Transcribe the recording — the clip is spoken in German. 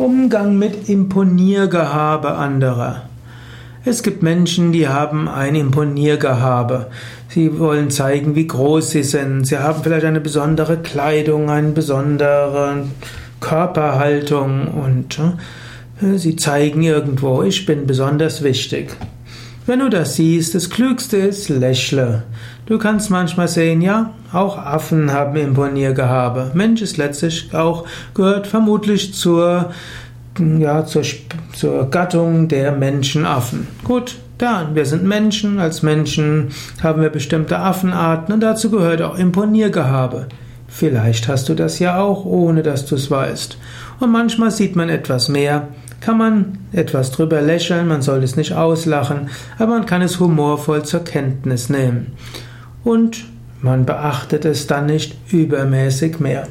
Umgang mit Imponiergehabe anderer. Es gibt Menschen, die haben ein Imponiergehabe. Sie wollen zeigen, wie groß sie sind. Sie haben vielleicht eine besondere Kleidung, eine besondere Körperhaltung und äh, sie zeigen irgendwo, ich bin besonders wichtig. Wenn du das siehst, das Klügste ist, lächle. Du kannst manchmal sehen, ja, auch Affen haben Imponiergehabe. Mensch ist letztlich auch, gehört vermutlich zur, ja, zur, zur Gattung der Menschenaffen. Gut, dann, wir sind Menschen, als Menschen haben wir bestimmte Affenarten und dazu gehört auch Imponiergehabe. Vielleicht hast du das ja auch, ohne dass du es weißt. Und manchmal sieht man etwas mehr, kann man etwas drüber lächeln, man soll es nicht auslachen, aber man kann es humorvoll zur Kenntnis nehmen. Und man beachtet es dann nicht übermäßig mehr.